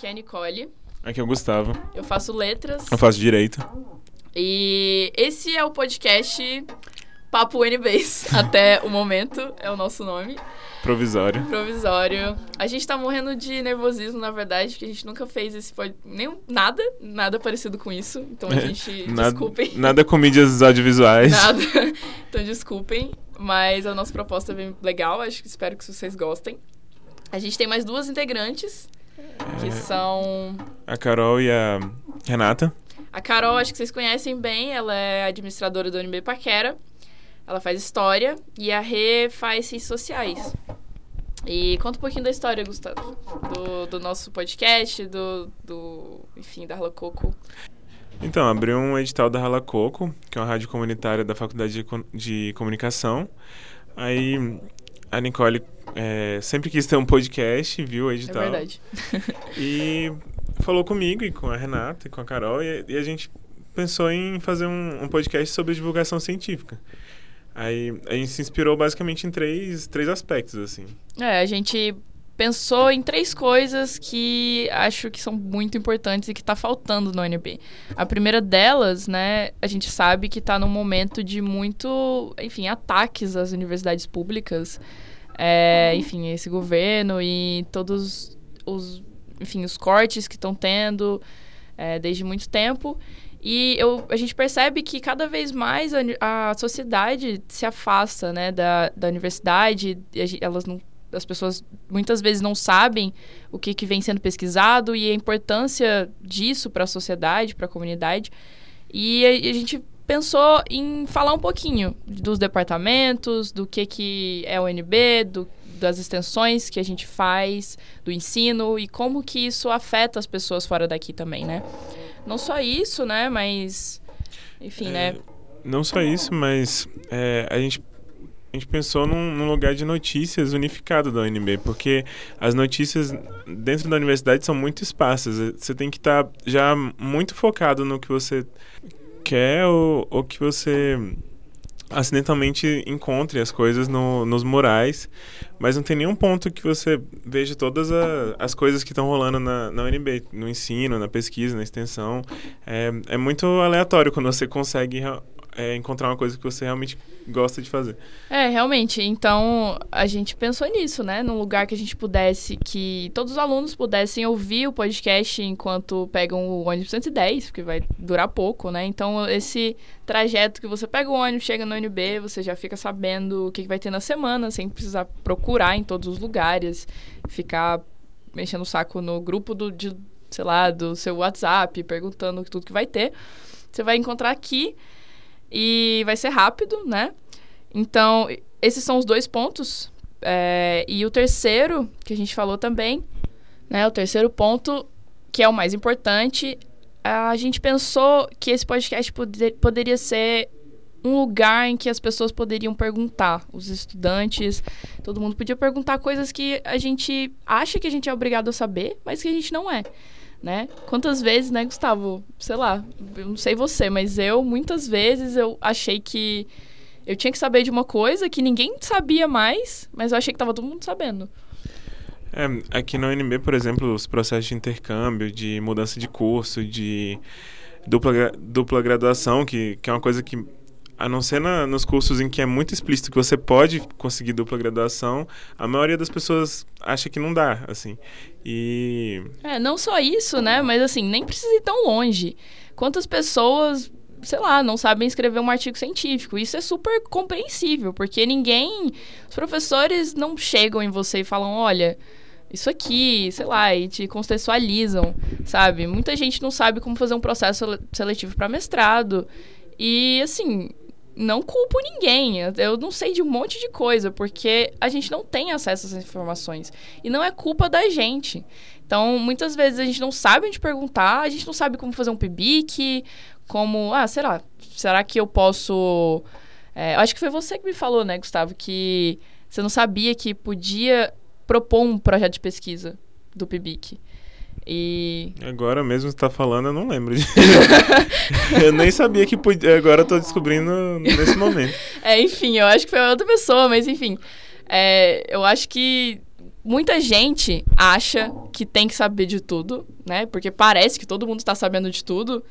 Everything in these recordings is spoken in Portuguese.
Aqui é a Nicole. Aqui é o Gustavo. Eu faço letras. Eu faço direito. E esse é o podcast Papo NBs. Até o momento é o nosso nome. Provisório. Provisório. A gente tá morrendo de nervosismo, na verdade, porque a gente nunca fez esse pod... nem nada, nada parecido com isso. Então a gente nada, desculpem. Nada com mídias audiovisuais. Nada. Então desculpem, mas a nossa proposta é bem legal, acho que espero que vocês gostem. A gente tem mais duas integrantes, que É. são A Carol e a Renata. A Carol, acho que vocês conhecem bem, ela é administradora do UNB Paquera. Ela faz história e a Rê faz ciências sociais. E conta um pouquinho da história, Gustavo. Do, do nosso podcast, do, do. Enfim, da Rala Coco. Então, abriu um edital da Rala Coco, que é uma rádio comunitária da Faculdade de, de Comunicação. Aí a Nicole é, sempre quis ter um podcast, viu o É edital. verdade. E falou comigo e com a Renata e com a Carol, e, e a gente pensou em fazer um, um podcast sobre divulgação científica. Aí a gente se inspirou basicamente em três, três aspectos, assim. É, a gente pensou em três coisas que acho que são muito importantes e que tá faltando no UNB. A primeira delas, né, a gente sabe que tá num momento de muito, enfim, ataques às universidades públicas. É, enfim, esse governo e todos os, enfim, os cortes que estão tendo é, desde muito tempo. E eu, a gente percebe que cada vez mais a, a sociedade se afasta né, da, da universidade, e elas não, as pessoas muitas vezes não sabem o que, que vem sendo pesquisado e a importância disso para a sociedade, para a comunidade. E a, a gente pensou em falar um pouquinho dos departamentos, do que, que é o UNB, do, das extensões que a gente faz, do ensino e como que isso afeta as pessoas fora daqui também, né? Não só isso, né? Mas. Enfim, É, né? Não só isso, mas é, a, gente, a gente pensou num, num lugar de notícias unificado da UNB, porque as notícias dentro da universidade são muito esparsas. Você tem que estar já muito focado no que você quer ou, ou que você acidentalmente encontre as coisas no- nos murais, mas não tem nenhum ponto que você veja todas a- as coisas que estão rolando na, na UNB, no ensino, na pesquisa, na extensão. É, é muito aleatório quando você consegue é, encontrar uma coisa que você realmente gosta de fazer. É, realmente. Então, a gente pensou nisso, né? Num lugar que a gente pudesse, que todos os alunos pudessem ouvir o podcast enquanto pegam o ônibus 110, porque vai durar pouco, né? Então, esse trajeto que você pega o ônibus, chega no UNB, você já fica sabendo o que vai ter na semana, sem precisar procurar em todos os lugares, ficar mexendo o saco no grupo do, de, sei lá, do seu WhatsApp, perguntando tudo que vai ter. Você vai encontrar aqui e vai ser rápido, né? Então, esses são os dois pontos. É, e o terceiro, que a gente falou também, né? O terceiro ponto, que é o mais importante, a gente pensou que esse podcast poder- poderia ser um lugar em que as pessoas poderiam perguntar, os estudantes, todo mundo podia perguntar coisas que a gente acha que a gente é obrigado a saber, mas que a gente não é, né? Quantas vezes, né, Gustavo? Sei lá, eu não sei você, mas eu muitas vezes eu achei que eu tinha que saber de uma coisa que ninguém sabia mais, mas eu achei que tava todo mundo sabendo. É, aqui na UNB, por exemplo, os processos de intercâmbio, de mudança de curso, de dupla, dupla graduação, que, que é uma coisa que, a não ser na- nos cursos em que é muito explícito que você pode conseguir dupla graduação, a maioria das pessoas acha que não dá, assim. E É, não só isso, né? Mas assim, nem precisa ir tão longe. Quantas pessoas, sei lá, não sabem escrever um artigo científico? Isso é super compreensível, porque ninguém. Os professores não chegam em você e falam, olha. Isso aqui, sei lá, e te contextualizam, sabe? Muita gente não sabe como fazer um processo sele- seletivo para mestrado. E, assim, não culpo ninguém. Eu não sei de um monte de coisa, porque a gente não tem acesso a essas informações. E não é culpa da gente. Então, muitas vezes a gente não sabe onde perguntar, a gente não sabe como fazer um PIBIC, como, ah, será? Será que eu posso. É, acho que foi você que me falou, né, Gustavo, que você não sabia que podia propor um projeto de pesquisa do PIBIC. E. agora mesmo você tá falando, eu não lembro. de- eu nem sabia que podia. Agora eu tô descobrindo nesse momento. É, enfim, eu acho que foi outra pessoa, mas enfim. É, eu acho que muita gente acha que tem que saber de tudo, né? Porque parece que todo mundo está sabendo de tudo.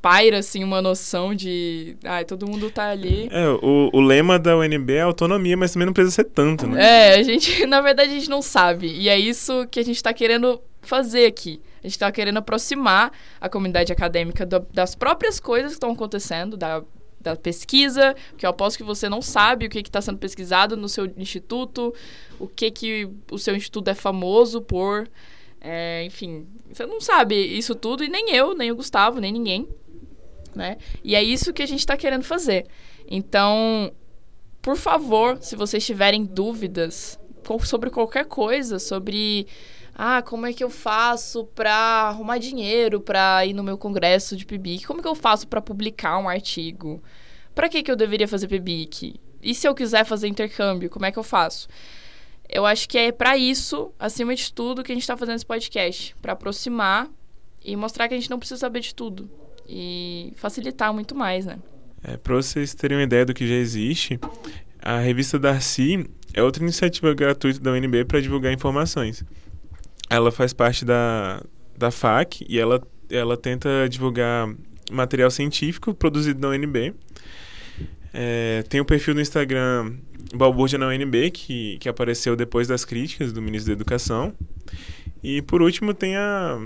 Paira, assim, uma noção de. Ai, todo mundo tá ali. É, o, o lema da UNB é autonomia, mas também não precisa ser tanto, né? É, a gente, na verdade, a gente não sabe. E é isso que a gente tá querendo fazer aqui. A gente está querendo aproximar a comunidade acadêmica do, das próprias coisas que estão acontecendo, da, da pesquisa, que eu aposto que você não sabe o que está sendo pesquisado no seu instituto, o que, que o seu instituto é famoso por. É, enfim, você não sabe isso tudo, e nem eu, nem o Gustavo, nem ninguém. Né? E é isso que a gente está querendo fazer. Então, por favor, se vocês tiverem dúvidas sobre qualquer coisa, sobre ah, como é que eu faço para arrumar dinheiro para ir no meu congresso de PIBIC? Como que eu faço para publicar um artigo? Para que que eu deveria fazer PIBIC? E se eu quiser fazer intercâmbio, como é que eu faço? Eu acho que é para isso, acima de tudo, que a gente está fazendo esse podcast, para aproximar e mostrar que a gente não precisa saber de tudo e facilitar muito mais, né? É, para vocês terem uma ideia do que já existe, a revista Darcy é outra iniciativa gratuita da UNB para divulgar informações ela faz parte da, da FAC e ela, ela tenta divulgar material científico produzido na UNB. É, tem o um perfil no Instagram Balbúrdia na UNB, que, que apareceu depois das críticas do ministro da Educação. E por último tem a.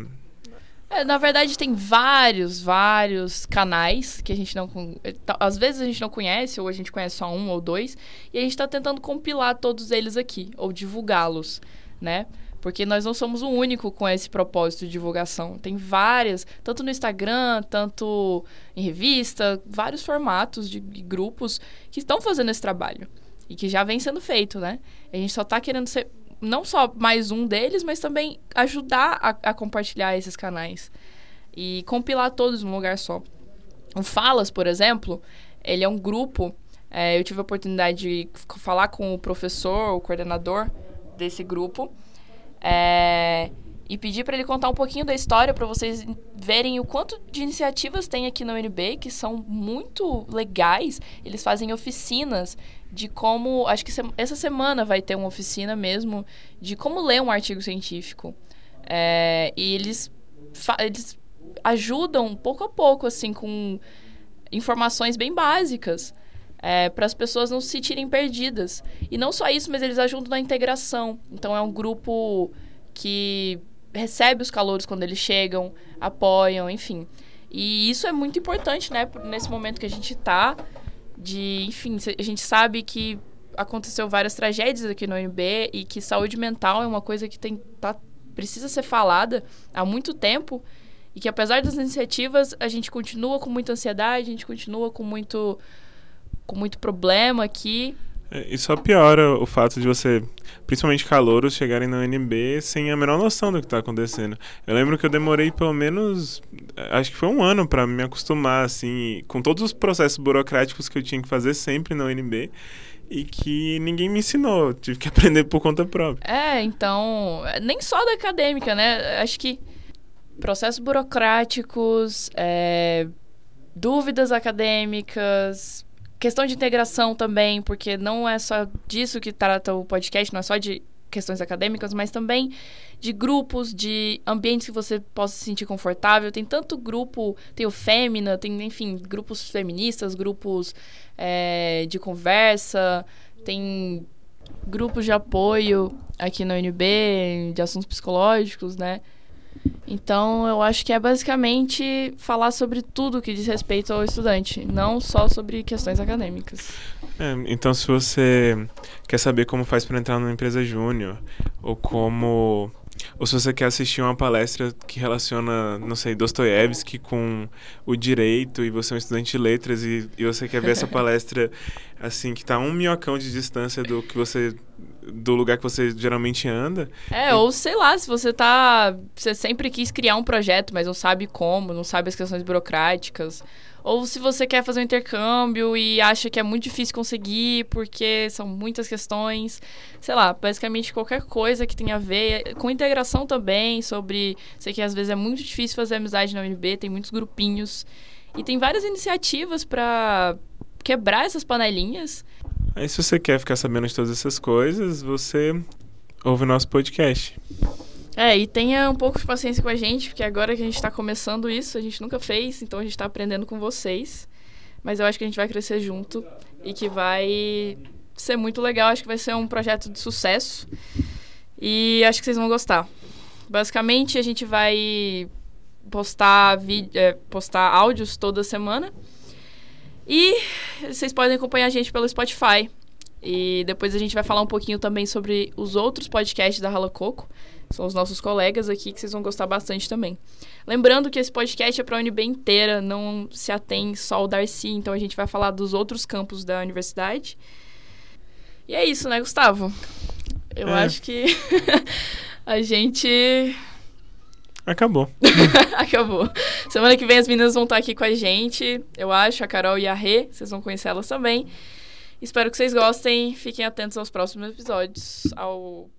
É, na verdade, tem vários, vários canais que a gente não. Às vezes a gente não conhece, ou a gente conhece só um ou dois, e a gente está tentando compilar todos eles aqui, ou divulgá-los, né? Porque nós não somos o único com esse propósito de divulgação. Tem várias, tanto no Instagram, tanto em revista, vários formatos de grupos que estão fazendo esse trabalho. E que já vem sendo feito, né? A gente só está querendo ser não só mais um deles, mas também ajudar a, a compartilhar esses canais. E compilar todos num lugar só. O Falas, por exemplo, ele é um grupo. É, eu tive a oportunidade de falar com o professor, o coordenador desse grupo. É, e pedir para ele contar um pouquinho da história para vocês verem o quanto de iniciativas tem aqui na UNB que são muito legais. Eles fazem oficinas de como, acho que essa semana vai ter uma oficina mesmo de como ler um artigo científico. É, e eles, eles ajudam pouco a pouco assim com informações bem básicas. É, para as pessoas não se sentirem perdidas. E não só isso, mas eles ajudam na integração. Então, é um grupo que recebe os calouros quando eles chegam, apoiam, enfim. E isso é muito importante, né? Nesse momento que a gente está, de, enfim, a gente sabe que aconteceu várias tragédias aqui no UNB e que saúde mental é uma coisa que tem, tá, precisa ser falada há muito tempo e que apesar das iniciativas a gente continua com muita ansiedade, a gente continua com muito com muito problema aqui. É, e só piora o fato de você, principalmente calouros, chegarem na UNB sem a menor noção do que está acontecendo. Eu lembro que eu demorei pelo menos, acho que foi um ano para me acostumar, assim, com todos os processos burocráticos que eu tinha que fazer sempre na UNB e que ninguém me ensinou, tive que aprender por conta própria. É, então, nem só da acadêmica, né? Acho que processos burocráticos, é, dúvidas acadêmicas, Questão de integração também, porque não é só disso que trata o podcast, não é só de questões acadêmicas, mas também de grupos, de ambientes que você possa se sentir confortável. Tem tanto grupo, tem o Fêmina, tem, enfim, grupos feministas, grupos é, de conversa, tem grupos de apoio aqui na UNB, de assuntos psicológicos, né? Então, eu acho que é basicamente falar sobre tudo que diz respeito ao estudante, não só sobre questões acadêmicas. É, então, se você quer saber como faz para entrar numa empresa júnior, ou como ou se você quer assistir uma palestra que relaciona, não sei, Dostoiévski com o direito e você é um estudante de letras e, e você quer ver essa palestra assim que está um minhocão de distância do que você do lugar que você geralmente anda. É, e... ou sei lá, se você tá. Você sempre quis criar um projeto, mas não sabe como, não sabe as questões burocráticas. Ou se você quer fazer um intercâmbio e acha que é muito difícil conseguir porque são muitas questões. Sei lá, basicamente qualquer coisa que tenha a ver. Com integração também, sobre. Sei que às vezes é muito difícil fazer amizade na UNB, tem muitos grupinhos. E tem várias iniciativas para quebrar essas panelinhas Aí se você quer ficar sabendo de todas essas coisas, você ouve o nosso podcast. É, e tenha um pouco de paciência com a gente, porque agora que a gente está começando isso, a gente nunca fez, então a gente está aprendendo com vocês. Mas eu acho que a gente vai crescer junto e que vai ser muito legal. Acho que vai ser um projeto de sucesso. E acho que vocês vão gostar. Basicamente, a gente vai postar, é, postar áudios toda semana. E vocês podem acompanhar a gente pelo Spotify. E depois a gente vai falar um pouquinho também sobre os outros podcasts da Rala Coco. São os nossos colegas aqui que vocês vão gostar bastante também. Lembrando que esse podcast é para a UNB inteira, não se atém só ao Darcy, então a gente vai falar dos outros campos da universidade. E é isso, né, Gustavo? Eu é. acho que a gente. Acabou. Acabou. Semana que vem as meninas vão estar aqui com a gente, eu acho, a Carol e a Rê, vocês vão conhecer elas também. Espero que vocês gostem. Fiquem atentos aos próximos episódios, ao